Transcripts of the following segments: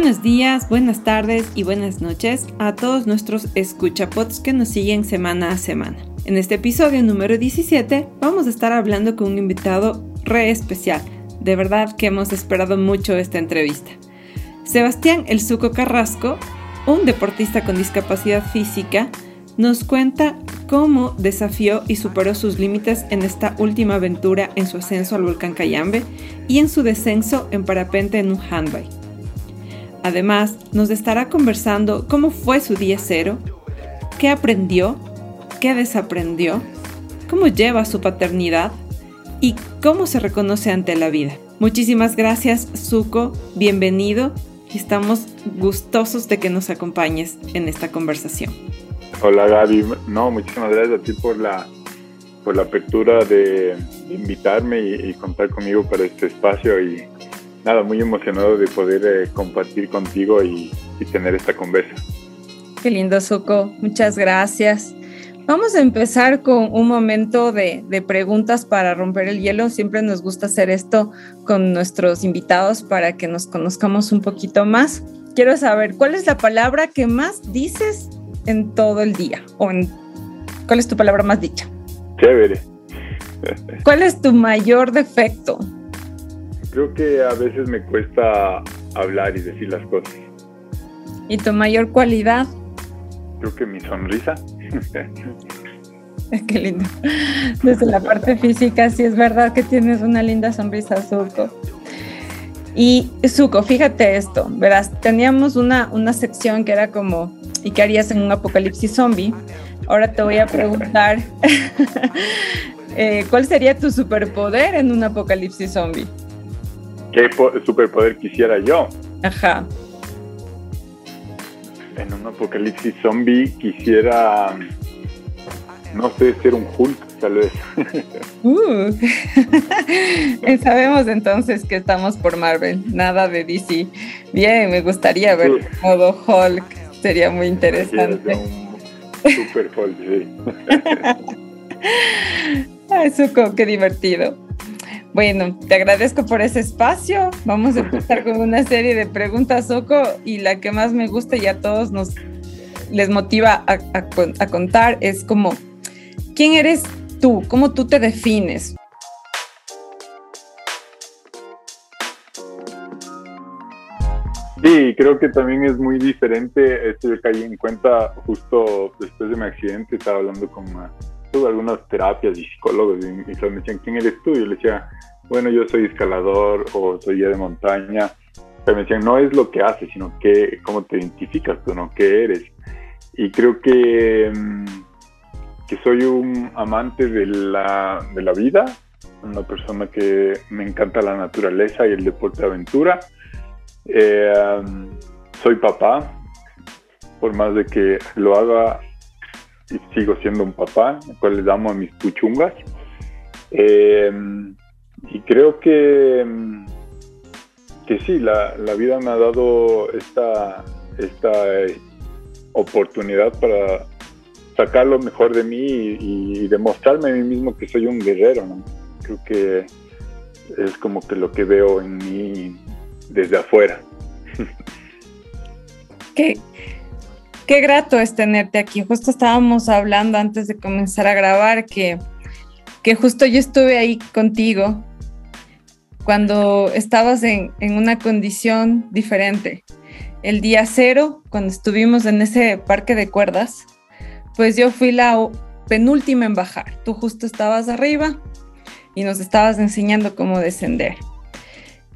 Buenos días, buenas tardes y buenas noches a todos nuestros escuchapots que nos siguen semana a semana. En este episodio número 17 vamos a estar hablando con un invitado re especial. De verdad que hemos esperado mucho esta entrevista. Sebastián El Suco Carrasco, un deportista con discapacidad física, nos cuenta cómo desafió y superó sus límites en esta última aventura en su ascenso al volcán Cayambe y en su descenso en parapente en un handbike. Además, nos estará conversando cómo fue su día cero, qué aprendió, qué desaprendió, cómo lleva su paternidad y cómo se reconoce ante la vida. Muchísimas gracias, Zuko. Bienvenido estamos gustosos de que nos acompañes en esta conversación. Hola Gaby, no, muchísimas gracias a ti por la, por la apertura de, invitarme y, contar conmigo para este espacio y nada, muy emocionado de poder eh, compartir contigo y, tener esta conversa. Qué lindo, Suco. Muchas gracias. Vamos a empezar con un momento de, de, preguntas para romper el hielo. Siempre nos gusta hacer esto con nuestros invitados para que nos conozcamos un poquito más. Quiero saber, ¿cuál es la palabra que más dices en todo el día? ¿O en, cuál es tu palabra más dicha? Chévere. ¿Cuál es tu mayor defecto? Creo que a veces me cuesta hablar y decir las cosas. ¿Y tu mayor cualidad? Creo que mi sonrisa. Qué lindo. Desde la parte física, sí es verdad que tienes una linda sonrisa, Zuko. Y Zuko, fíjate esto, verás, teníamos una, una sección que era como, ¿y qué harías en un apocalipsis zombie? Ahora te voy a preguntar, eh, ¿cuál sería tu superpoder en un apocalipsis zombie? ¿Qué superpoder quisiera yo? Ajá. En un apocalipsis zombie quisiera, no sé, ser un Hulk, tal vez. Uh. Sabemos entonces que estamos por Marvel, nada de DC. Bien, me gustaría ver modo Hulk, sería muy interesante. super Hulk, sí. Ay, Suco, qué divertido. Bueno, te agradezco por ese espacio. Vamos a empezar con una serie de preguntas, Soco, y la que más me gusta y a todos nos les motiva a, contar es como, ¿quién eres tú? ¿Cómo tú te defines? Sí, creo que también es muy diferente. Esto yo caí en cuenta justo después de mi accidente. Estaba hablando con tuve algunas terapias y psicólogos y, me decían, ¿quién eres tú? Y yo le decía, bueno, yo soy escalador o soy guía de montaña. Pero me decían, no es lo que haces, sino que, cómo te identificas tú, ¿no? ¿Qué eres? Y creo que, mm, que soy un amante de la, de la vida, una persona que me encanta la naturaleza y el deporte de aventura. Eh, soy papá, por más de que lo haga y sigo siendo un papá, al cual le amo a mis puchungas. Eh, y creo que, que sí, la, vida me ha dado esta, esta eh, oportunidad para sacar lo mejor de mí y, demostrarme a mí mismo que soy un guerrero. Creo que es como que lo que veo en mí desde afuera. Qué, qué grato es tenerte aquí. Justo estábamos hablando antes de comenzar a grabar que, que justo yo estuve ahí contigo cuando estabas en, una condición diferente. El día cero, cuando estuvimos en ese parque de cuerdas, pues yo fui la penúltima en bajar. Tú justo estabas arriba y nos estabas enseñando cómo descender.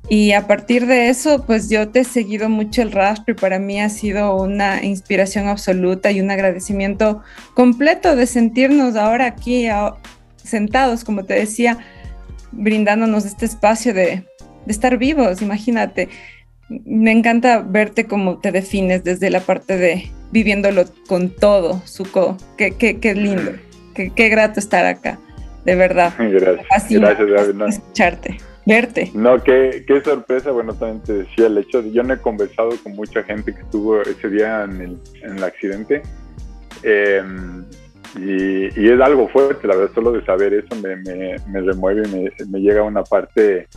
Y a partir de eso, pues yo te he seguido mucho el rastro y para mí ha sido una inspiración absoluta y un agradecimiento completo de sentirnos ahora aquí sentados, como te decía, brindándonos este espacio de, estar vivos, imagínate. Me encanta verte como te defines desde la parte de viviéndolo con todo, Suco. Qué, qué, qué lindo, qué, qué, grato estar acá, de verdad. Gracias, gracias, escucharte verte. No, qué, qué sorpresa, bueno, también te decía el hecho de, yo no he conversado con mucha gente que estuvo ese día en el, en el accidente, em, y, y, es algo fuerte, la verdad, solo de saber eso me, me, me remueve, me, me llega una parte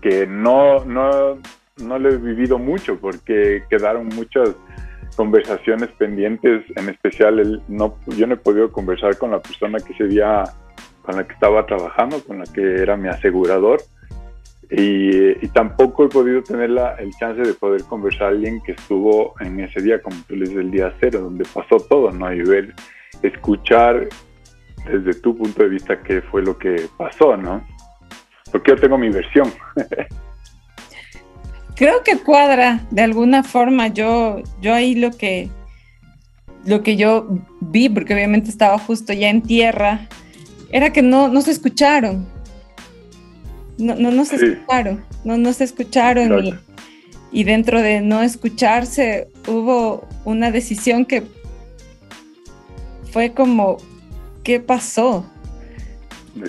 que no, no, no lo he vivido mucho, porque quedaron muchas conversaciones pendientes, en especial el, no, yo no he podido conversar con la persona que ese día con la que estaba trabajando, con la que era mi asegurador. Y, tampoco he podido tener la, el chance de poder conversar a alguien que estuvo en ese día, como tú le dices, el día cero, donde pasó todo, ¿no? Y ver, escuchar desde tu punto de vista qué fue lo que pasó, ¿no? Porque yo tengo mi versión. Creo que cuadra de alguna forma. Yo, yo ahí lo que, lo que yo vi, porque obviamente estaba justo ya en tierra, era que no, no se escucharon. No, no, no se escucharon, no, no se escucharon y, y, dentro de no escucharse hubo una decisión que fue como, ¿qué pasó?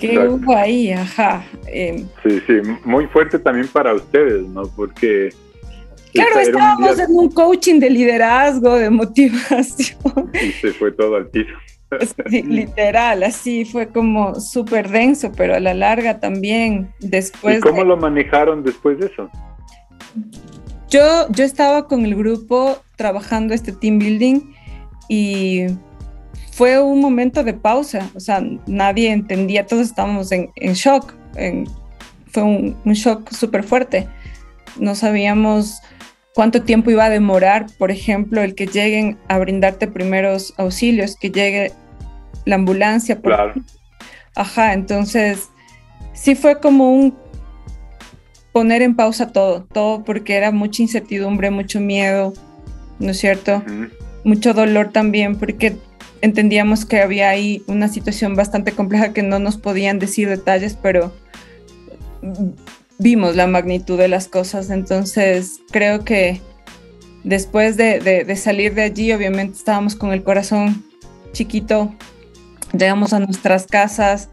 ¿Qué hubo ahí? Ajá. Em. sí, sí, muy fuerte también para ustedes, ¿no? Porque... Claro, estábamos en un coaching de liderazgo, de motivación. Y se fue todo al piso. literal, así fue como súper denso, pero a la larga también después... ¿Y cómo lo manejaron después de eso? Yo, yo estaba con el grupo trabajando este team building y fue un momento de pausa, o sea, nadie entendía, todos estábamos en, shock, fue un, un shock súper fuerte, no sabíamos cuánto tiempo iba a demorar, por ejemplo, el que lleguen a brindarte primeros auxilios, que llegue la ambulancia. claro. Ajá, entonces sí fue como un poner en pausa todo, todo porque era mucha incertidumbre, mucho miedo, ¿no es cierto? Mucho dolor también porque entendíamos que había ahí una situación bastante compleja que no nos podían decir detalles, pero vimos la magnitud de las cosas, entonces creo que después de, de salir de allí, obviamente estábamos con el corazón chiquito llegamos a nuestras casas,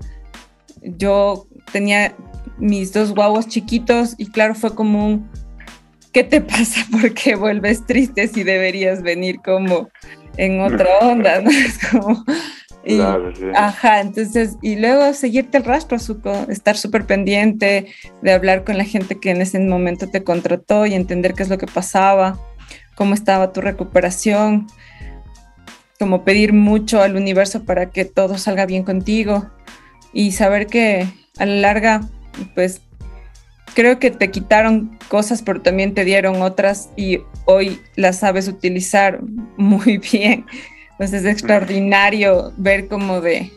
yo tenía mis dos guaguas chiquitos y claro, fue como un, ¿qué te pasa? ¿Por qué vuelves triste si deberías venir como en otra onda? ¿no? Es como... Ajá, entonces, y luego seguirte el rastro, estar súper pendiente de hablar con la gente que en ese momento te contrató y entender qué es lo que pasaba, cómo estaba tu recuperación como pedir mucho al universo para que todo salga bien contigo y saber que a la larga, pues creo que te quitaron cosas, pero también te dieron otras y hoy las sabes utilizar muy bien. Entonces es extraordinario ver como de,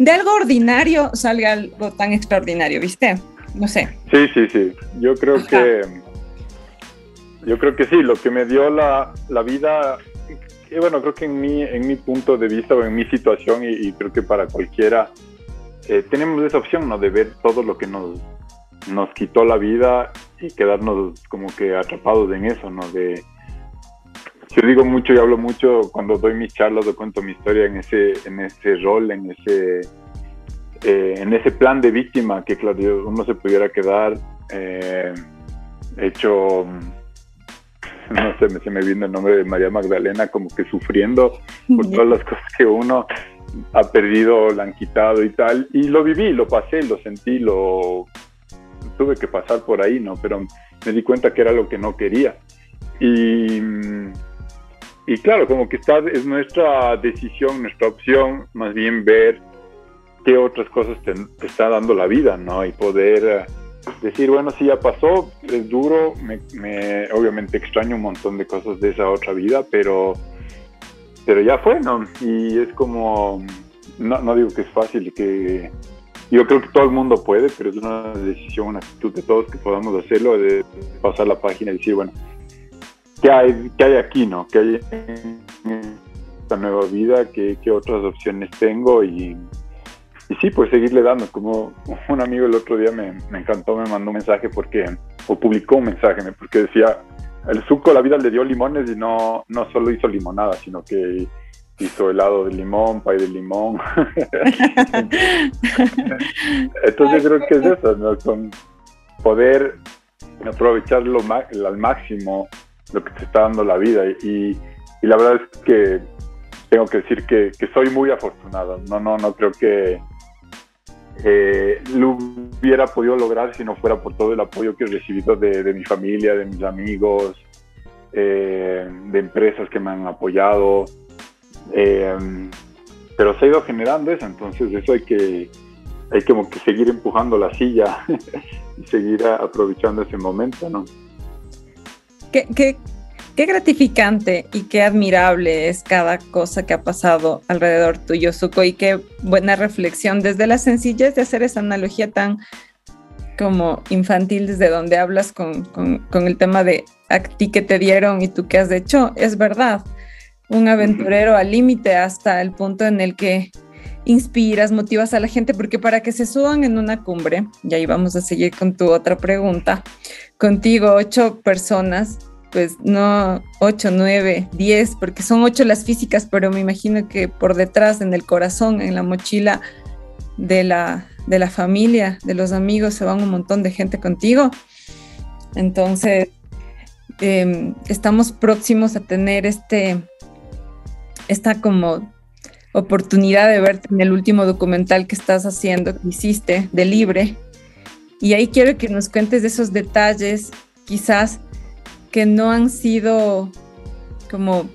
de algo ordinario salga algo tan extraordinario, ¿viste? No sé. Sí, sí, sí. Yo creo que yo creo que sí, lo que me dio la, la vida y bueno, creo que en mi, en mi punto de vista o en mi situación, y, creo que para cualquiera, eh, tenemos esa opción, ¿no? De ver todo lo que nos, nos quitó la vida y quedarnos como que atrapados en eso, ¿no? De, yo digo mucho y hablo mucho cuando doy mis charlas o cuento mi historia en ese, en ese rol, en ese, eh, en ese plan de víctima que, claro, uno se pudiera quedar eh, hecho no sé, se me viene el nombre de María Magdalena como que sufriendo por todas las cosas que uno ha perdido, la han quitado y tal. Y lo viví, lo pasé, lo sentí, lo tuve que pasar por ahí, ¿no? Pero me di cuenta que era lo que no quería. Y, y claro, como que está, es nuestra decisión, nuestra opción, más bien ver qué otras cosas te, está dando la vida, ¿no? Y poder decir, bueno, sí, ya pasó, es duro, me, obviamente extraño un montón de cosas de esa otra vida, pero, pero ya fue, ¿no? Y es como, no, no digo que es fácil, que yo creo que todo el mundo puede, pero es una decisión, una actitud de todos que podamos hacerlo, de pasar la página y decir, bueno, ¿qué hay, qué hay aquí, no? ¿Qué hay en esta nueva vida? ¿Qué, qué otras opciones tengo? Y, y sí, pues seguirle dando. Como un amigo el otro día me, me encantó, me mandó un mensaje porque, o publicó un mensaje, porque decía, el suco la vida le dio limones y no, no solo hizo limonada, sino que hizo helado de limón, pay de limón. Entonces creo que es eso, ¿no? Con poder aprovecharlo al máximo lo que te está dando la vida. Y, la verdad es que tengo que decir que, que, soy muy afortunado. No, no, no creo que eh, lo hubiera podido lograr si no fuera por todo el apoyo que he recibido de, de mi familia, de mis amigos, eh, de empresas que me han apoyado. Eh, pero se ha ido generando eso, entonces eso hay que, hay como que seguir empujando la silla y seguir aprovechando ese momento, ¿no? ¿Qué, qué, qué gratificante y qué admirable es cada cosa que ha pasado alrededor tuyo, Suko, y qué buena reflexión desde la sencillez de hacer esa analogía tan como infantil desde donde hablas con, con, con el tema de a ti que te dieron y tú qué has hecho, es verdad. Un aventurero al límite hasta el punto en el que inspiras, motivas a la gente, porque para que se suban en una cumbre, y ahí vamos a seguir con tu otra pregunta, contigo ocho personas, pues no ocho, nueve, diez, porque son ocho las físicas, pero me imagino que por detrás, en el corazón, en la mochila de la, de la familia, de los amigos, se van un montón de gente contigo. Entonces, em, estamos próximos a tener este, esta como oportunidad de verte en el último documental que estás haciendo, que hiciste, de Libre. Y ahí quiero que nos cuentes de esos detalles, quizás que no han sido como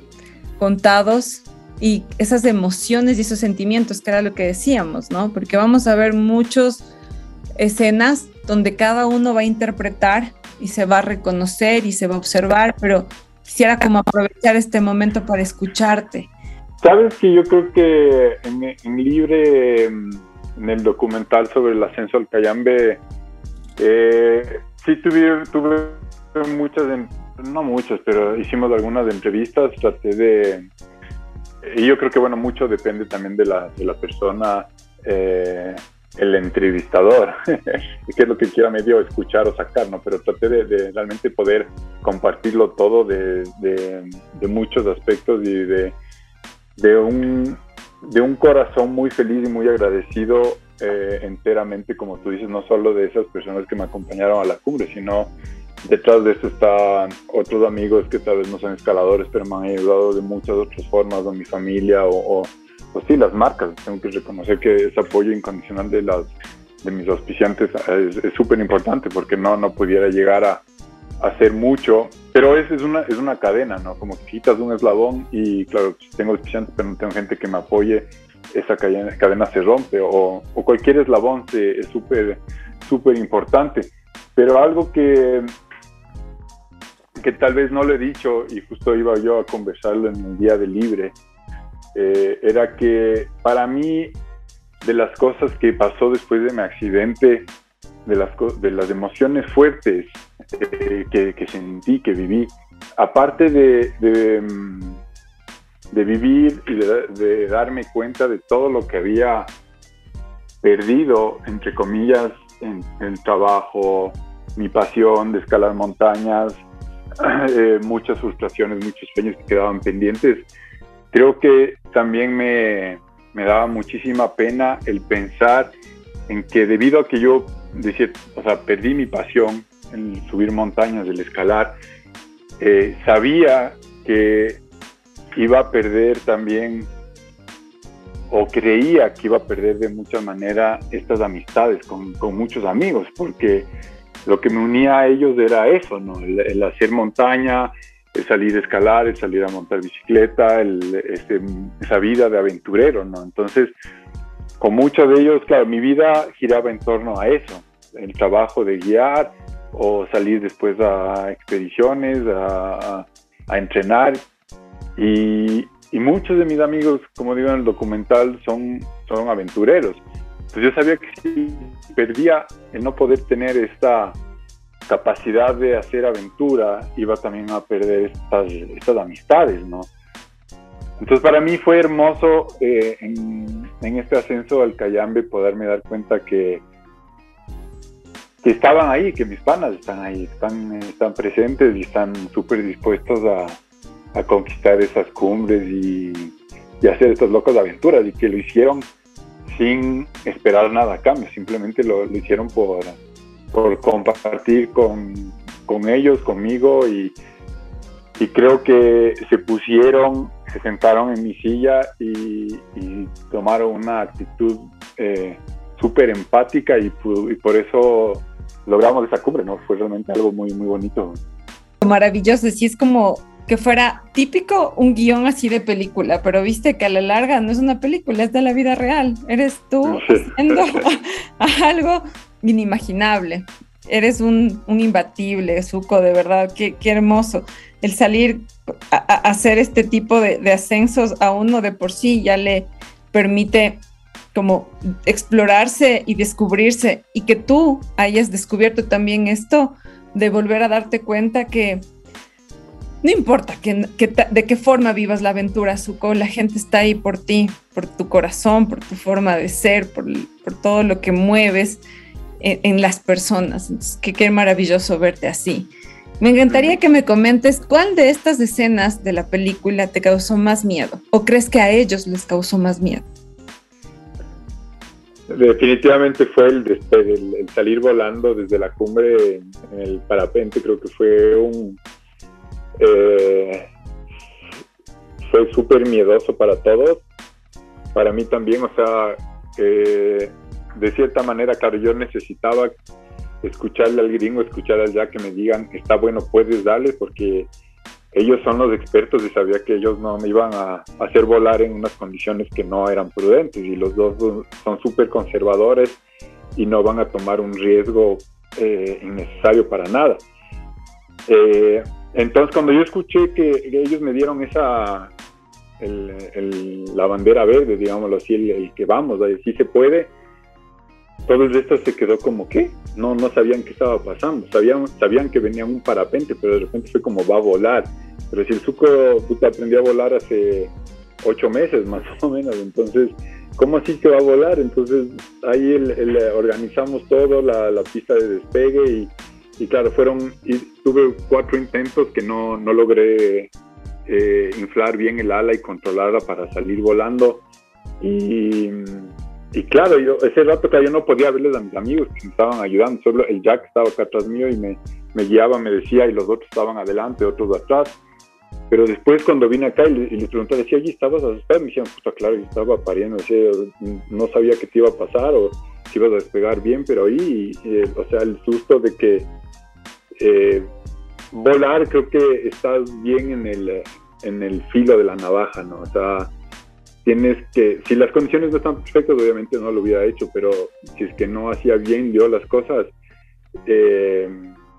contados y esas emociones y esos sentimientos, que era lo que decíamos, ¿no? Porque vamos a ver muchas escenas donde cada uno va a interpretar y se va a reconocer y se va a observar, pero quisiera como aprovechar este momento para escucharte Sabes que yo creo que en, Libre, en el documental sobre el ascenso al Cayambe, eh, sí tuve, tuve muchas, no muchas, pero hicimos algunas entrevistas, traté de... Y yo creo que, bueno, mucho depende también de la, de la persona, eh, el entrevistador, qué es lo que quiera medio escuchar o sacar, ¿no? Pero traté de, realmente poder compartirlo todo de, de muchos aspectos y de de un, de un corazón muy feliz y muy agradecido eh, enteramente, como tú dices, no solo de esas personas que me acompañaron a la cumbre, sino detrás de eso están otros amigos que tal vez no son escaladores, pero me han ayudado de muchas otras formas, o mi familia, o, o, sí, las marcas. Tengo que reconocer que ese apoyo incondicional de, las, de mis auspiciantes es súper importante porque no, no pudiera llegar a, hacer mucho, pero es, es, una, es una cadena, ¿no? Como quitas un eslabón y claro, tengo auspiciantes, pero no tengo gente que me apoye, esa cadena, cadena se rompe o, cualquier eslabón se, es súper súper importante. Pero algo que, que tal vez no lo he dicho y justo iba yo a conversarlo en el día de libre, eh, era que para mí de las cosas que pasó después de mi accidente, de las, de las emociones fuertes eh, que, sentí, que viví, aparte de, de, mm, vivir y de, darme cuenta de todo lo que había perdido, entre comillas, en, el trabajo, mi pasión de escalar montañas, eh, muchas frustraciones, muchos sueños que quedaban pendientes, creo que también me, me daba muchísima pena el pensar en que debido a que yo decía, o sea, perdí mi pasión, el subir montañas, el escalar, eh, sabía que iba a perder también, o creía que iba a perder de mucha manera estas amistades con, muchos amigos, porque lo que me unía a ellos era eso, ¿no? El, hacer montaña, el salir a escalar, el salir a montar bicicleta, este, esa vida de aventurero, ¿no? Entonces, con muchos de ellos, claro, mi vida giraba en torno a eso, el trabajo de guiar, o salir después a expediciones, a, entrenar. Y, muchos de mis amigos, como digo en el documental, son, son aventureros. Entonces yo sabía que si perdía el no poder tener esta capacidad de hacer aventura, iba también a perder estas, estas amistades, ¿no? Entonces para mí fue hermoso eh, en, en este ascenso al Cayambe poderme dar cuenta que, que estaban ahí, que mis panas están ahí, están, están presentes y están súper dispuestos a, conquistar esas cumbres y, hacer estas locas aventuras y que lo hicieron sin esperar nada a cambio, simplemente lo, hicieron por, por compartir con, con ellos, conmigo y, y creo que se pusieron, se sentaron en mi silla y, tomaron una actitud eh, súper empática y, por eso logramos esa cumbre, ¿no? Fue realmente algo muy, muy bonito. Maravilloso, sí, es como que fuera típico un guion así de película, pero viste que a la larga no es una película, es de la vida real. Eres tú haciendo algo inimaginable. Eres un, un imbatible, Zuko, de verdad, qué, qué hermoso el salir a, hacer este tipo de, ascensos a uno de por sí ya le permite como explorarse y descubrirse y que tú hayas descubierto también esto de volver a darte cuenta que no importa que, de qué forma vivas la aventura, Zuko, la gente está ahí por ti, por tu corazón, por tu forma de ser, por, todo lo que mueves en, las personas. que qué maravilloso verte así. Me encantaría que me comentes cuál de estas escenas de la película te causó más miedo o crees que a ellos les causó más miedo. Definitivamente fue el el, salir volando desde la cumbre en, el parapente, creo que fue un... Eh, fue súper miedoso para todos, para mí también, o sea, eh, de cierta manera, claro, yo necesitaba escucharle al gringo, escuchar al ya que me digan, está bueno, puedes darle, porque ellos son los expertos y sabía que ellos no me iban a hacer volar en unas condiciones que no eran prudentes y los dos son súper conservadores y no van a tomar un riesgo eh, innecesario para nada. Eh, entonces cuando yo escuché que, ellos me dieron esa, la bandera verde, digámoslo así, el, que vamos, si se puede, todos estos se quedó como que no no sabían qué estaba pasando. Sabían sabían que venía un parapente pero de repente fue como va a volar pero si el suco aprendió a volar hace ocho meses más o menos. Entonces cómo así que va a volar entonces ahí el, organizamos todo la, la, pista de despegue y, y claro fueron tuve cuatro intentos que no no logré eh, inflar bien el ala y controlarla para salir volando. Y y claro, yo ese rato que yo no podía verles a mis amigos que me estaban ayudando, solo el Jack estaba acá atrás mío y me, guiaba, me decía, y los otros estaban adelante, otros atrás. Pero después cuando vine acá y, les pregunté, decía, ¿allí estabas asustado? Me decían, puta, claro, yo estaba pariendo, decía, no sabía qué te iba a pasar o si ibas a despegar bien, pero ahí, o sea, el susto de que eh, volar creo que estás bien en el, en el filo de la navaja, ¿no? O sea, tienes que, si las condiciones no están perfectas, obviamente no lo hubiera hecho, pero si es que no hacía bien yo las cosas, eh,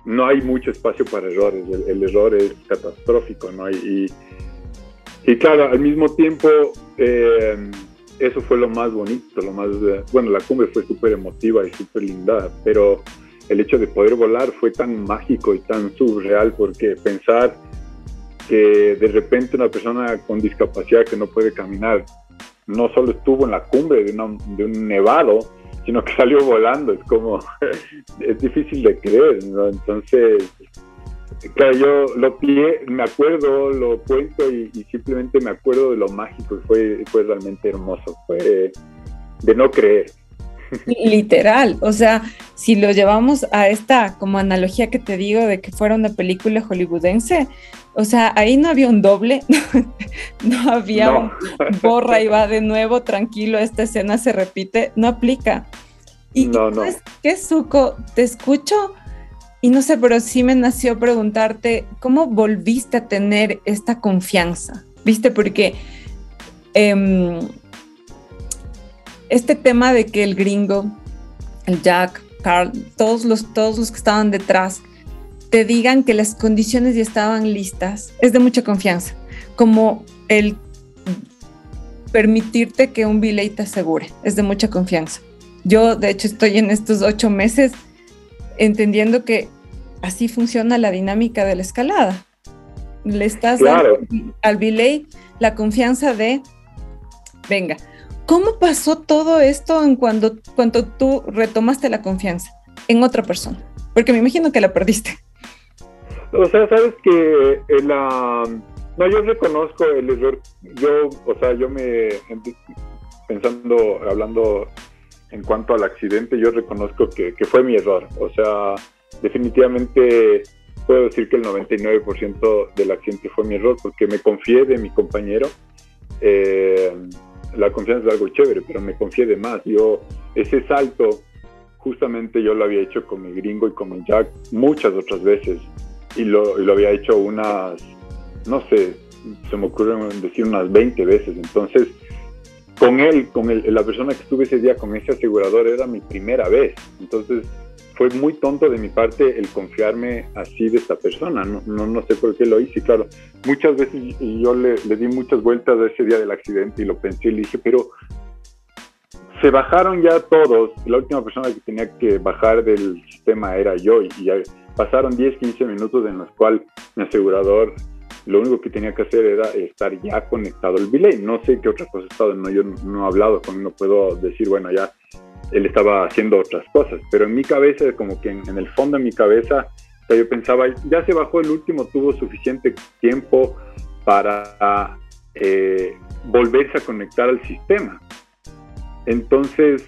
no hay mucho espacio para errores, el, error es catastrófico, ¿no? Y, y, claro, al mismo tiempo, eh, eso fue lo más bonito, lo más, bueno, la cumbre fue súper emotiva y súper linda, pero el hecho de poder volar fue tan mágico y tan surreal porque pensar que de repente una persona con discapacidad que no puede caminar no solo estuvo en la cumbre de, un nevado, sino que salió volando. Es como, es difícil de creer, ¿no? Entonces, claro, yo lo pie, me acuerdo, lo cuento y, simplemente me acuerdo de lo mágico. Fue, fue realmente hermoso, fue de no creer. Literal, o sea, si lo llevamos a esta como analogía que te digo de que fuera una película hollywoodense, o sea, ahí no había un doble, no había un borra y va de nuevo, tranquilo, esta escena se repite, no aplica. Y no, no. ¿qué, Zuko? Te escucho y no sé, pero sí me nació preguntarte, ¿cómo volviste a tener esta confianza? ¿Viste? Porque em, este tema de que el gringo, el Jack, Carl, todos los, todos los que estaban detrás, te digan que las condiciones ya estaban listas, es de mucha confianza, como el permitirte que un billet te asegure, es de mucha confianza. Yo, de hecho, estoy en estos ocho meses entendiendo que así funciona la dinámica de la escalada. Le estás dando al billet la confianza de, venga, ¿Cómo pasó todo esto en cuando, cuando tú retomaste la confianza en otra persona? Porque me imagino que la perdiste. O sea, sabes que la... No, yo reconozco el error. Yo, o sea, yo me... Pensando, hablando en cuanto al accidente, yo reconozco que, que fue mi error. O sea, definitivamente puedo decir que el 99% del accidente fue mi error porque me confié de mi compañero. Eh, la confianza es algo chévere, pero me confié de más. Yo, ese salto, justamente yo lo había hecho con mi gringo y con mi Jack muchas otras veces. Y lo, había hecho unas, no sé, se me ocurre decir unas 20 veces. Entonces, con él, con la persona que estuve ese día, con ese asegurador, era mi primera vez. Entonces, fue muy tonto de mi parte el confiarme así de esta persona. No, no, no sé por qué lo hice. Claro, muchas veces yo le, di muchas vueltas a ese día del accidente y lo pensé y le dije, pero se bajaron ya todos. La última persona que tenía que bajar del sistema era yo y ya pasaron 10, 15 minutos en los cuales mi asegurador lo único que tenía que hacer era estar ya conectado al delay. No sé qué otra cosa ha estado, no, yo no he hablado con él, no puedo decir, bueno, ya él estaba haciendo otras cosas, pero en mi cabeza, como que en, el fondo de mi cabeza, yo pensaba, ya se bajó el último, tuvo suficiente tiempo para eh, volverse a conectar al sistema. Entonces,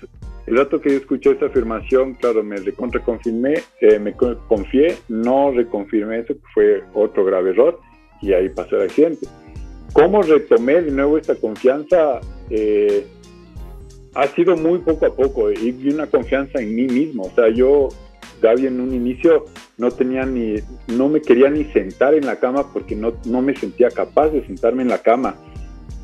el rato que yo escuché esa afirmación, claro, me reconfirmé, eh, me confié, no reconfirmé eso, fue otro grave error, y ahí pasó el accidente. ¿Cómo retomé de nuevo esta confianza? Eh, ha sido muy poco a poco y una confianza en mí mismo. O sea, yo, Gaby, en un inicio no tenía ni, no me quería ni sentar en la cama porque no, no me sentía capaz de sentarme en la cama.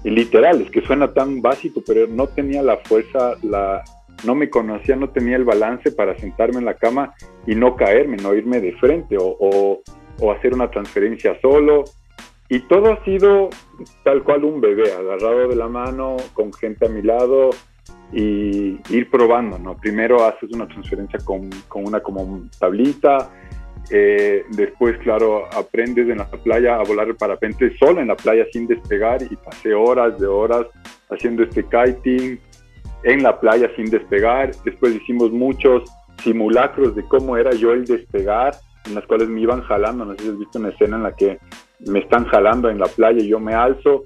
Y literal, es que suena tan básico, pero no tenía la fuerza, la, no me conocía, no tenía el balance para sentarme en la cama y no caerme, no irme de frente o, o, o hacer una transferencia solo. Y todo ha sido tal cual un bebé, agarrado de la mano, con gente a mi lado, y ir probando, ¿no? Primero haces una transferencia con, con una como tablita, eh, después, claro, aprendes en la playa a volar el parapente solo en la playa sin despegar y pasé horas de horas haciendo este kiting en la playa sin despegar. Después hicimos muchos simulacros de cómo era yo el despegar, en las cuales me iban jalando. No sé si has visto una escena en la que me están jalando en la playa y yo me alzo.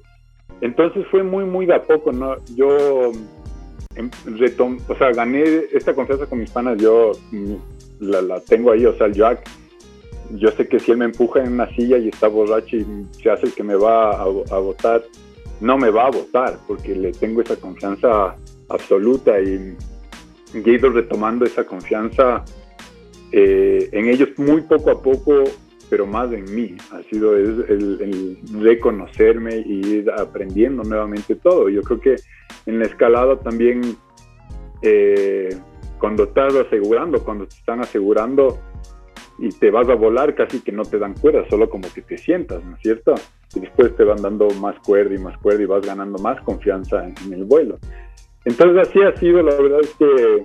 Entonces fue muy, muy de a poco, ¿no? Yo retom o sea, gané esta confianza con mis panas, yo mm, la, tengo ahí, o sea, el Jack, yo sé que si él me empuja en una silla y está borracho y se hace el que me va a, votar, no me va a votar, porque le tengo esa confianza absoluta y, he ido retomando esa confianza eh, en ellos muy poco a poco, pero más en mí. Ha sido el, el reconocerme y ir aprendiendo nuevamente todo. Yo creo que en la escalada también, eh, cuando estás asegurando, cuando te están asegurando y te vas a volar, casi que no te dan cuerda, solo como que te sientas, ¿no es cierto? Y después te van dando más cuerda y más cuerda y vas ganando más confianza en, el vuelo. Entonces así ha sido, la verdad es que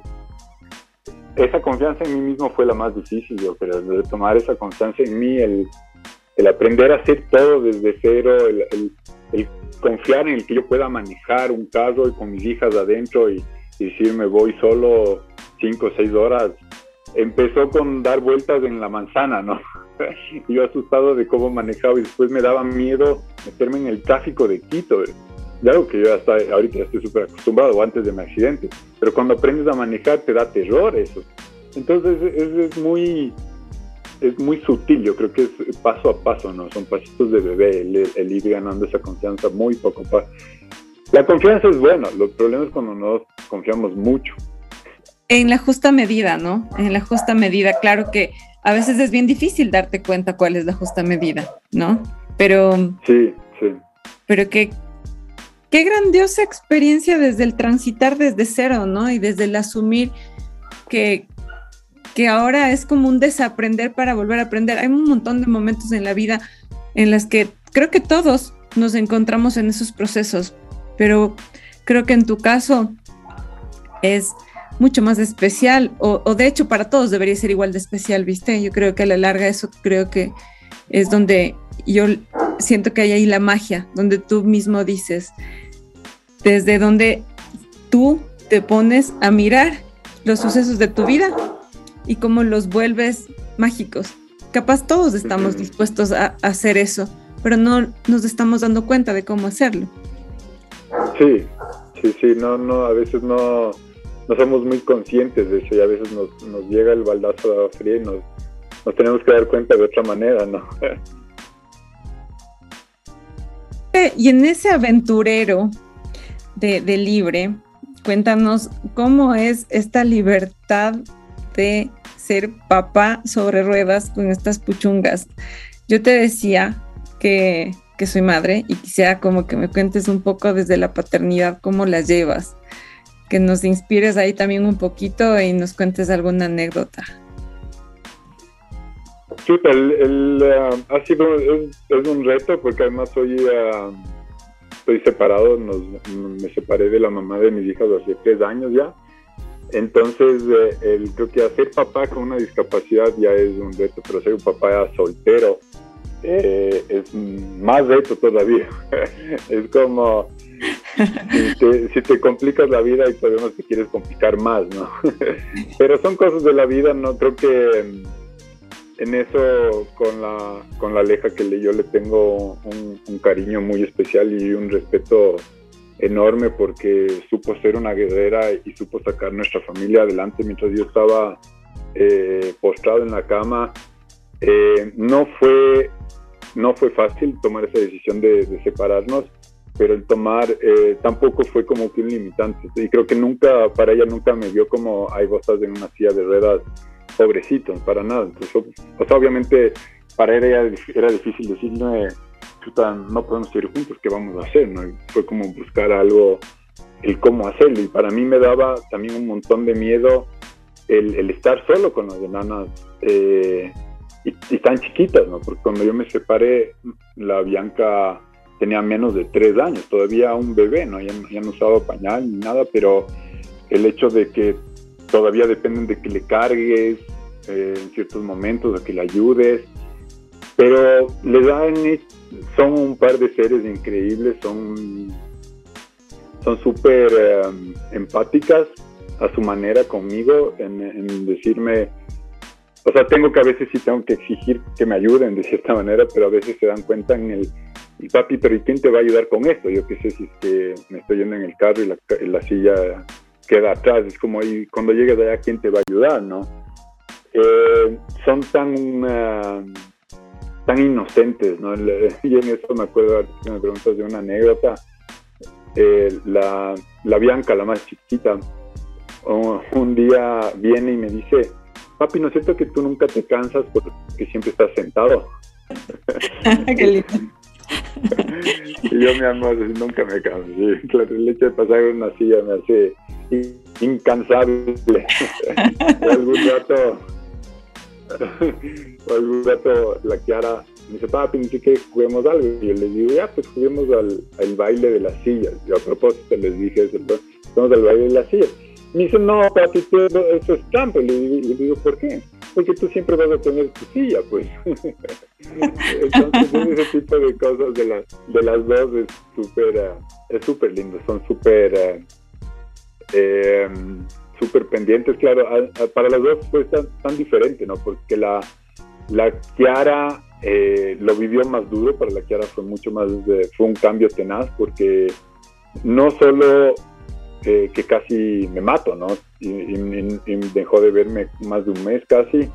esa confianza en mí mismo fue la más difícil, yo creo, de tomar esa confianza en mí, el, el aprender a hacer todo desde cero, el, el confiar en el que yo pueda manejar un carro y con mis hijas adentro y, decir me voy solo cinco o seis horas. Empezó con dar vueltas en la manzana, ¿no? yo asustado de cómo manejaba y después me daba miedo meterme en el tráfico de Quito. Ya algo que yo hasta ahorita estoy súper acostumbrado antes de mi accidente. Pero cuando aprendes a manejar te da terror eso. Entonces es muy es muy sutil, yo creo que es paso a paso, ¿no? Son pasitos de bebé, el, ir ganando esa confianza muy poco a poco. La confianza es buena, los problemas es cuando nos confiamos mucho. En la justa medida, ¿no? En la justa medida, claro que a veces es bien difícil darte cuenta cuál es la justa medida, ¿no? Pero... Sí, sí. Pero qué, qué grandiosa experiencia desde el transitar desde cero, ¿no? Y desde el asumir que, que ahora es como un desaprender para volver a aprender. Hay un montón de momentos en la vida en las que creo que todos nos encontramos en esos procesos, pero creo que en tu caso es mucho más especial, o, de hecho para todos debería ser igual de especial, ¿viste? Yo creo que a la larga eso creo que es donde yo siento que hay ahí la magia, donde tú mismo dices, desde donde tú te pones a mirar los sucesos de tu vida y cómo los vuelves mágicos. Capaz todos estamos dispuestos a, hacer eso, pero no nos estamos dando cuenta de cómo hacerlo. Sí, sí, sí, no, no, a veces no, no somos muy conscientes de eso y a veces nos, nos llega el baldazo de agua fría y nos, nos tenemos que dar cuenta de otra manera, ¿no? y en ese aventurero de, libre, cuéntanos cómo es esta libertad de ser papá sobre ruedas con estas puchungas. Yo te decía que, que, soy madre y quisiera como que me cuentes un poco desde la paternidad cómo las llevas, que nos inspires ahí también un poquito y nos cuentes alguna anécdota. Chuta, el, uh, ha sido es, un reto porque además soy, uh, estoy separado, nos, me separé de la mamá de mis hijas hace tres años ya. Entonces, eh, el, creo que hacer papá con una discapacidad ya es un reto, pero ser un papá soltero eh, es más reto todavía. es como si te, si te, complicas la vida y podemos te quieres complicar más, ¿no? pero son cosas de la vida, no creo que en eso con la, con la Aleja que le, yo le tengo un, cariño muy especial y un respeto enorme porque supo ser una guerrera y supo sacar nuestra familia adelante mientras yo estaba eh, postrado en la cama. Eh, no, fue, no fue fácil tomar esa decisión de, separarnos, pero el tomar eh, tampoco fue como que un limitante. Y creo que nunca, para ella nunca me vio como, hay vos en una silla de ruedas pobrecito, para nada. Entonces, o sea, obviamente para él era, era difícil decirle, no podemos ir juntos, ¿qué vamos a hacer? ¿no? fue como buscar algo, el cómo hacerlo. Y para mí me daba también un montón de miedo el, estar solo con las enanas eh, y, tan chiquitas, ¿no? Porque cuando yo me separé, la Bianca tenía menos de tres años, todavía un bebé, ¿no? Ya, ya no usaba pañal ni nada, pero el hecho de que todavía dependen de que le cargues eh, en ciertos momentos, de que le ayudes, pero le son un par de seres increíbles, son son súper em, empáticas a su manera conmigo en, decirme, o sea, tengo que a veces sí tengo que exigir que me ayuden de cierta manera, pero a veces se dan cuenta en el, papi, pero ¿y quién te va a ayudar con esto? Yo qué sé si es que me estoy yendo en el carro y la, la silla queda atrás. Es como ahí, cuando llegues allá, ¿quién te va a ayudar, no? Eh, son tan, uh, tan inocentes, ¿no? Y en eso me acuerdo, que me preguntas de una anécdota. Eh, la, la, Bianca, la más chiquita, un día viene y me dice, papi, ¿no es cierto que tú nunca te cansas porque siempre estás sentado? Qué lindo. y yo, mi amor, nunca me canso. El hecho de pasar una silla me hace incansable. algún rato, algún rato la Kiara me dice, papi, dice que juguemos algo. Y yo le digo, ya, pues juguemos al, al baile de las sillas. Yo a propósito les dije eso, vamos al baile de las sillas. Me dice, no, papi, eso es trampa. Y le digo, ¿por qué? Porque tú siempre vas a tener tu silla, pues. Entonces, ese tipo de cosas de, las de las dos es súper es súper lindo, son súper uh, eh, súper pendientes, claro, para las dos fue tan, tan, diferente, ¿no? Porque la, la Kiara eh, lo vivió más duro, para la Kiara fue mucho más, fue un cambio tenaz, porque no solo eh, que casi me mato, ¿no? Y, dejó de verme más de un mes casi,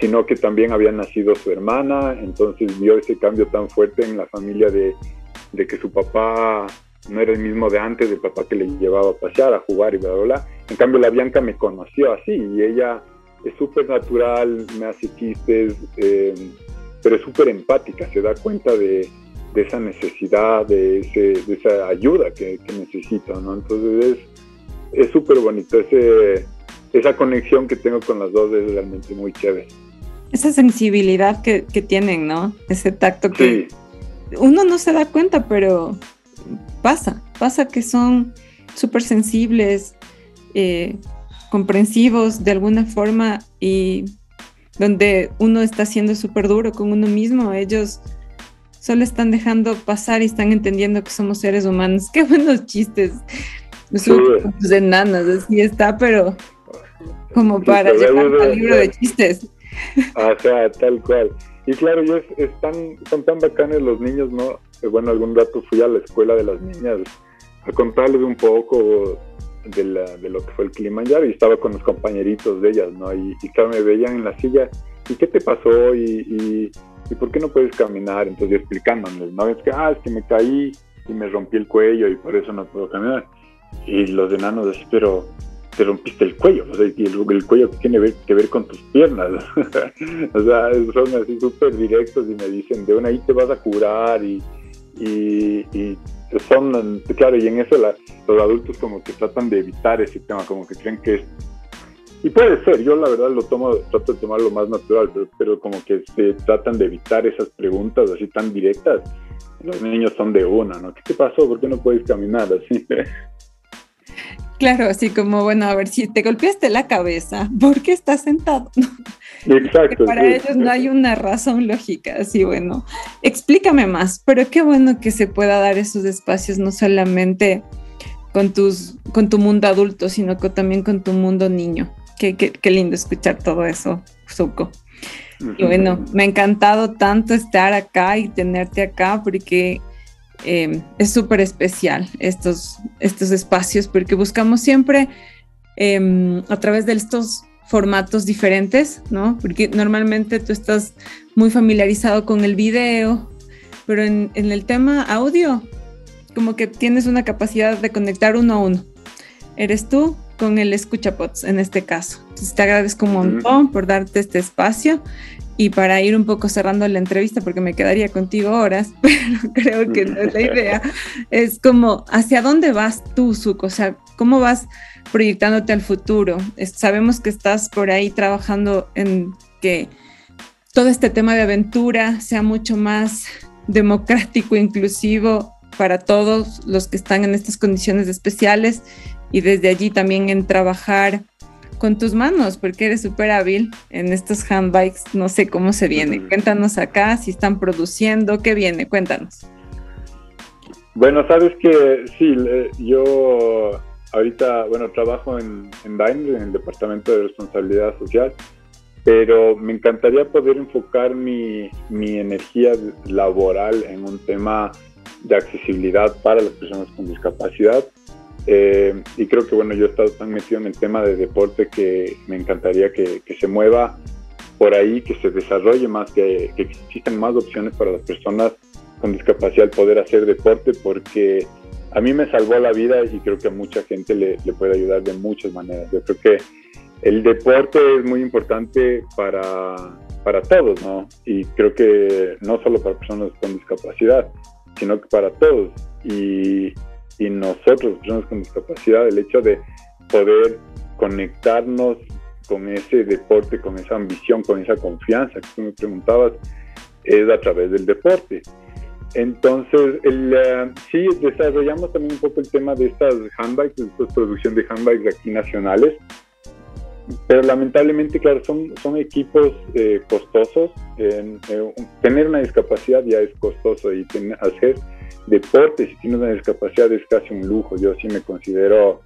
sino que también había nacido su hermana, entonces vio ese cambio tan fuerte en la familia de, de que su papá no era el mismo de antes, del papá que le llevaba a pasear, a jugar y bla, bla, bla. En cambio, la Bianca me conoció así y ella es súper natural, me hace chistes, eh, pero es súper empática, se da cuenta de, de esa necesidad, de, ese, de esa ayuda que, que, necesita, ¿no? Entonces es súper bonito, ese, esa conexión que tengo con las dos es realmente muy chévere. Esa sensibilidad que, que tienen, ¿no? Ese tacto que uno no se da cuenta, pero pasa, pasa que son súper sensibles, eh, comprensivos de alguna forma y donde uno está siendo súper duro con uno mismo, ellos solo están dejando pasar y están entendiendo que somos seres humanos. Qué buenos chistes. Los enanos, así está, pero como para llevar al libro de chistes. O sea, tal cual. Y claro, yo son tan bacanes los niños, ¿no? Bueno, algún rato fui a la escuela de las niñas a contarles un poco de, lo que fue el ya y estaba con los compañeritos de ellas, ¿no? Y, claro, me veían en la silla, ¿y qué te pasó? Y, y, por qué no puedes caminar? Entonces yo explicándoles, ¿no? Es que, ah, es que me caí y me rompí el cuello y por eso no puedo caminar. Y los enanos así, pero te rompiste el cuello, o sea, y el, cuello tiene que ver con tus piernas, o sea, son así súper directos y me dicen, de una ahí te vas a curar y, y, y son, claro, y en eso los adultos como que tratan de evitar ese tema, como que creen que es... Y puede ser, yo la verdad lo tomo, trato de tomarlo más natural, pero, como que se tratan de evitar esas preguntas así tan directas. Los niños son de una, ¿no? ¿Qué te pasó? ¿Por qué no puedes caminar así? Claro, así como, bueno, a ver, si te golpeaste la cabeza, ¿por qué estás sentado? Exacto. para ellos no hay una razón lógica, así bueno, explícame más, pero qué bueno que se pueda dar esos espacios, no solamente con, tus, con tu mundo adulto, sino que también con tu mundo niño. Qué, qué, qué lindo escuchar todo eso, Zuko. Y bueno, me ha encantado tanto estar acá y tenerte acá porque Em, es súper especial estos, estos espacios porque buscamos siempre em, a través de estos formatos diferentes, ¿no? Porque normalmente tú estás muy familiarizado con el video, pero en, el tema audio, como que tienes una capacidad de conectar uno a uno. Eres tú con el escuchapots en este caso. Entonces te agradezco un montón por darte este espacio y para ir un poco cerrando la entrevista, porque me quedaría contigo horas, pero creo que no es la idea, es como, ¿hacia dónde vas tú, Zuko? O sea, ¿cómo vas proyectándote al futuro? sabemos que estás por ahí trabajando en que todo este tema de aventura sea mucho más democrático, inclusivo para todos los que están en estas condiciones especiales y desde allí también en trabajar con tus manos, porque eres súper hábil en estos handbikes. No sé cómo se viene. Cuéntanos acá si están produciendo, qué viene, cuéntanos. Bueno, sabes que sí, yo ahorita, bueno, trabajo en, en en el Departamento de Responsabilidad Social, pero me encantaría poder enfocar mi, mi energía laboral en un tema de accesibilidad para las personas con discapacidad eh, y creo que bueno, yo he estado tan metido en el tema de deporte que me encantaría que, se mueva por ahí, que se desarrolle más, que, que, existan más opciones para las personas con discapacidad poder hacer deporte, porque a mí me salvó la vida y creo que a mucha gente le, le puede ayudar de muchas maneras. Yo creo que el deporte es muy importante para, para todos, ¿no? Y creo que no solo para personas con discapacidad, sino que para todos. Y, y nosotros, personas con discapacidad, el hecho de poder conectarnos con ese deporte, con esa ambición, con esa confianza que tú me preguntabas, es a través del deporte. Entonces, el, eh, sí, desarrollamos también un poco el tema de estas handbikes, de esta producción de handbikes aquí nacionales, pero lamentablemente, claro, son, son equipos eh, costosos. Eh, tener una discapacidad ya es costoso y hacer deporte, si tienes una discapacidad, es casi un lujo. Yo sí me considero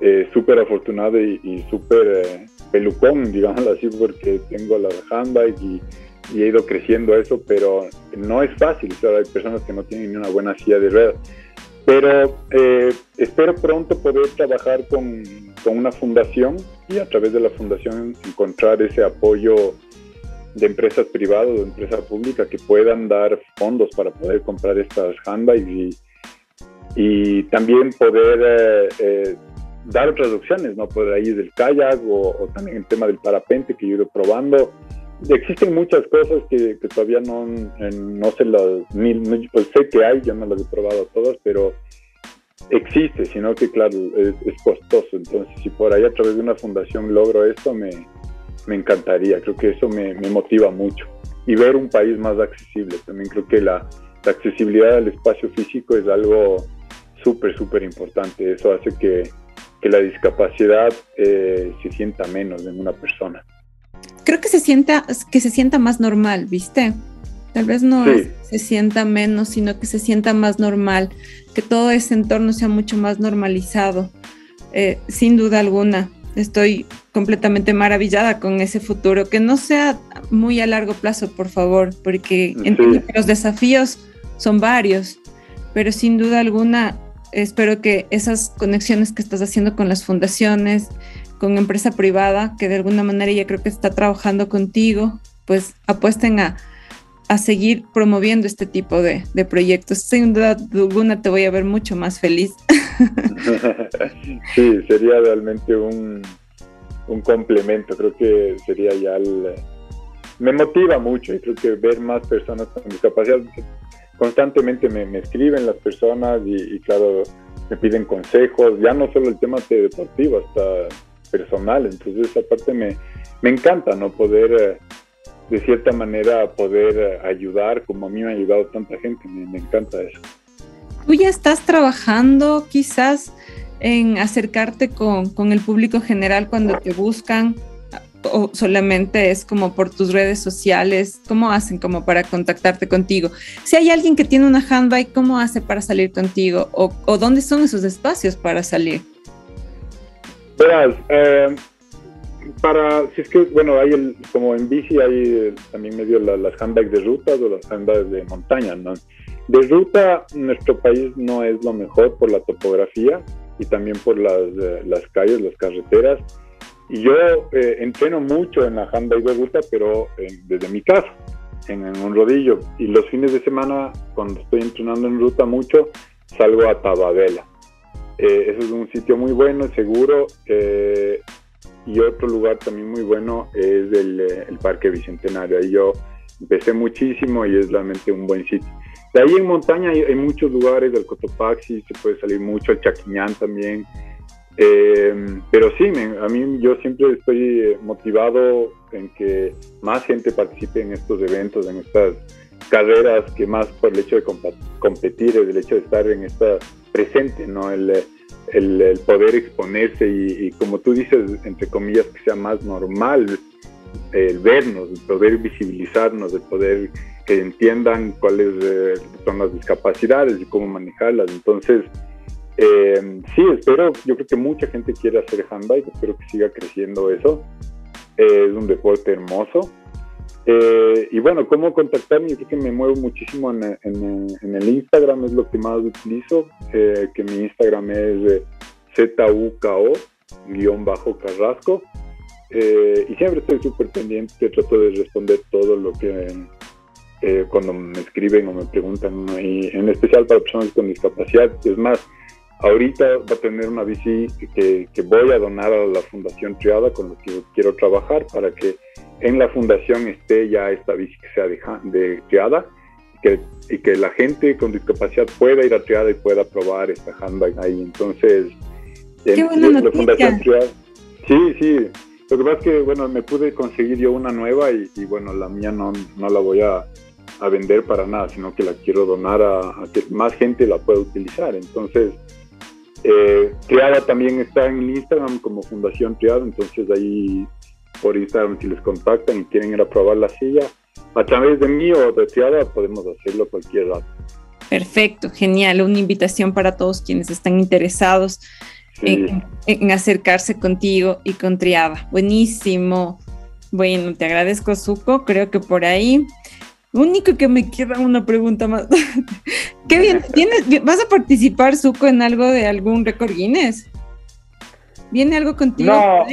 eh, súper afortunado y, súper eh, pelucón, digamos así, porque tengo la handbike y, y, he ido creciendo eso, pero no es fácil. hay personas que no tienen ni una buena silla de ruedas. Pero eh, espero pronto poder trabajar con, con una fundación y a través de la fundación encontrar ese apoyo de empresas privadas o de empresas públicas que puedan dar fondos para poder comprar estas handbikes y, y también poder eh, eh, dar otras opciones, ¿no? Por ahí del kayak o, también el tema del parapente que yo he ido probando. Existen muchas cosas que, todavía no, no sé las, ni, pues sé que hay, yo no las he probado todas, pero existe, sino que claro, es, es costoso. Entonces, si por ahí a través de una fundación logro esto, me, me encantaría, creo que eso me, motiva mucho. Y ver un país más accesible, también creo que la, accesibilidad al espacio físico es algo súper, súper importante. Eso hace que, la discapacidad eh, se sienta menos en una persona. Creo que se sienta, que se sienta más normal, ¿viste? Tal vez no se sienta menos, sino que se sienta más normal, que todo ese entorno sea mucho más normalizado. Eh, sin duda alguna, estoy completamente maravillada con ese futuro, que no sea muy a largo plazo, por favor, porque los desafíos son varios, pero sin duda alguna espero que esas conexiones que estás haciendo con las fundaciones, con empresa privada, que de alguna manera ya creo que está trabajando contigo, pues apuesten a, seguir promoviendo este tipo de, proyectos. Sin duda alguna te voy a ver mucho más feliz. sí, sería realmente un, un complemento, creo que sería ya el... Me motiva mucho y creo que ver más personas con discapacidad, constantemente me, escriben las personas y, claro, me piden consejos, ya no solo el tema deportivo, hasta personal, entonces esa parte me, me encanta, ¿no? Poder, eh, de cierta manera, poder eh, ayudar como a mí me ha ayudado tanta gente, me, me encanta eso. Tú ya estás trabajando quizás en acercarte con, con el público general cuando te buscan o solamente es como por tus redes sociales? ¿Cómo hacen como para contactarte contigo? Si hay alguien que tiene una handbike, ¿cómo hace para salir contigo? ¿O, o dónde son esos espacios para salir? Verás, eh, para, si es que, bueno, hay el, como en bici hay también medio las handbikes de rutas o las handbikes de montaña, ¿no? De ruta, nuestro país no es lo mejor por la topografía, y también por las, eh, las calles, las carreteras. Y yo eh, entreno mucho en la handbike de ruta, pero desde mi casa, en, un rodillo. Y los fines de semana, cuando estoy entrenando en ruta mucho, salgo a Tabadela. Eh, ese es un sitio muy bueno, seguro. y otro lugar también muy bueno es el, el Parque Bicentenario. Ahí yo empecé muchísimo y es realmente un buen sitio. De ahí en montaña hay, muchos lugares, del Cotopaxi se puede salir mucho, el Chaquiñán también. Eh, pero sí, a mí yo siempre estoy eh, motivado en que más gente participe en estos eventos, en estas carreras, que más por el hecho de competir, el hecho de estar en esta presente, ¿no? El, el, poder exponerse y, y, como tú dices, entre comillas, que sea más normal el vernos, el poder visibilizarnos, el poder que entiendan cuáles eh, son las discapacidades y cómo manejarlas. Entonces, eh, sí, espero, yo creo que mucha gente quiere hacer handbike, espero que siga creciendo eso. es un deporte hermoso. Eh, y bueno, ¿cómo contactarme? Yo creo que me muevo muchísimo en, en, el Instagram, es lo que más utilizo, que mi Instagram es ZUKO, Carrasco. y siempre estoy súper pendiente, trato de responder todo lo que eh, cuando me escriben o me preguntan, y en especial para personas con discapacidad. Es más, ahorita va a tener una bici que, que, voy a donar a la Fundación Triada con la que quiero trabajar para que en la fundación esté ya esta bici que sea de, de Triada y que, y que la gente con discapacidad pueda ir a Triada y pueda probar esta handbag ahí. Entonces, Qué buena la Fundación Triada. Sí, sí. Lo que pasa es que, bueno, me pude conseguir yo una nueva y, bueno, la mía no, no la voy a a vender para nada, sino que la quiero donar a, que más gente la pueda utilizar. Entonces, eh, Triada también está en Instagram como Fundación Triada, entonces ahí por Instagram si les contactan y quieren ir a probar la silla, a través de mí o de Triada podemos hacerlo cualquier rato. Perfecto, genial, una invitación para todos quienes están interesados en, en, acercarse contigo y con Triada. Buenísimo. Bueno, te agradezco, Zuko. Creo que por ahí Único que me queda una pregunta más. Qué bien, ¿tienes, ¿vas a participar, Suco, en algo de algún récord Guinness? ¿Viene algo contigo? No,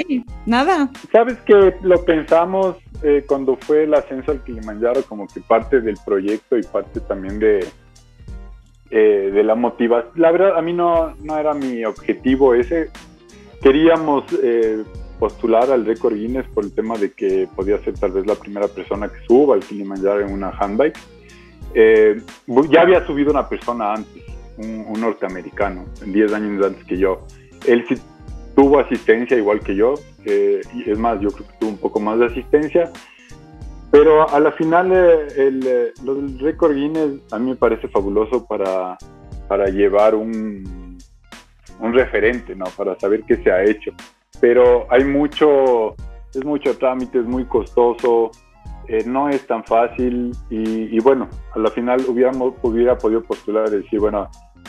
nada. Sabes que lo pensamos eh, cuando fue el ascenso al Kilimanjaro, como que parte del proyecto y parte también de, eh, de la motivación. La verdad, a mí no, no era mi objetivo ese. Queríamos eh, postular al récord Guinness por el tema de que podía ser tal vez la primera persona que suba al Kilimanjaro en una handbike. Eh, ya había subido una persona antes, un, norteamericano, 10 años antes que yo. Él sí tuvo asistencia igual que yo, y es más, yo creo que tuvo un poco más de asistencia, pero a la final eh, el, el récord Guinness a mí me parece fabuloso para, para llevar un, un referente, ¿no? Para saber qué se ha hecho pero hay mucho, es mucho trámite, es muy costoso. eh, no es tan fácil y, bueno, a la final hubiéramos, hubiera podido postular y decir, bueno,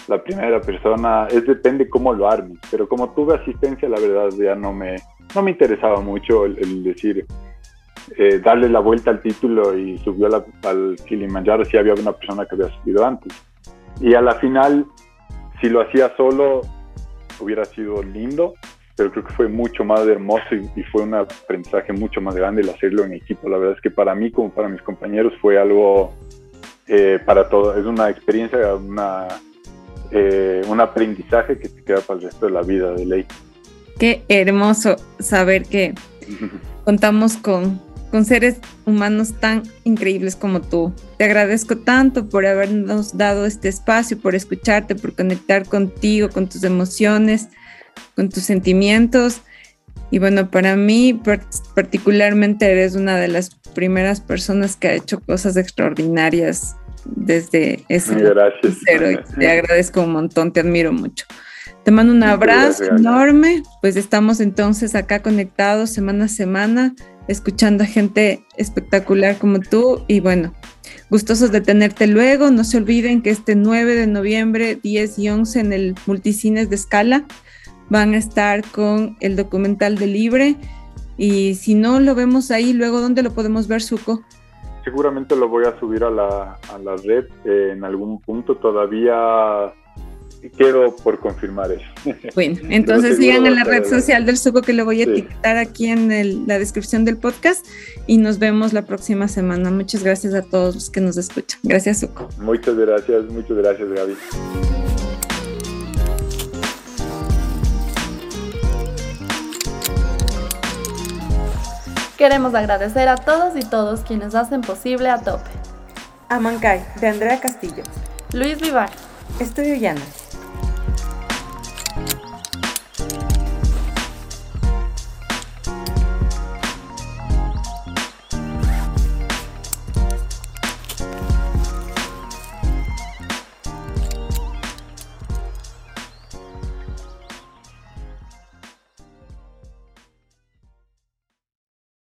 la primera persona, es depende cómo lo armes, pero como tuve asistencia, la verdad ya no me, no me interesaba mucho el, decir, eh, darle la vuelta al título y subió al Kilimanjaro si había una persona que había subido antes. Y a la final, si lo hacía solo, hubiera sido lindo, pero creo que fue mucho más hermoso y, fue un aprendizaje mucho más grande el hacerlo en equipo. La verdad es que para mí como para mis compañeros fue algo eh, para todo, es una experiencia, una, eh, un aprendizaje que te queda para el resto de la vida de ley. Qué hermoso saber que contamos con, con seres humanos tan increíbles como tú. Te agradezco tanto por habernos dado este espacio, por escucharte, por conectar contigo, con tus emociones con tus sentimientos. Y bueno, para mí particularmente eres una de las primeras personas que ha hecho cosas extraordinarias desde ese Gracias. te agradezco un montón, te admiro mucho. Te mando un abrazo enorme, pues estamos entonces acá conectados semana a semana, escuchando a gente espectacular como tú y bueno, gustosos de tenerte luego. No se olviden que este 9 de noviembre, 10 y 11 en el Multicines de Escala van a estar con el documental de Libre. Y si no lo vemos ahí, luego, ¿dónde lo podemos ver, Suco? Seguramente lo voy a subir a la, a la red eh, en algún punto. Todavía quiero por confirmar eso. Bueno, entonces sigan en la red social del Suco que lo voy a etiquetar aquí en la descripción del podcast y nos vemos la próxima semana. Muchas gracias a todos los que nos escuchan. Gracias, Suco. Muchas gracias, muchas gracias, Gaby. Queremos agradecer a todos y todos quienes hacen posible a tope. Amancay, de Andrea Castillo. Luis Vivar. Estudio Llanas.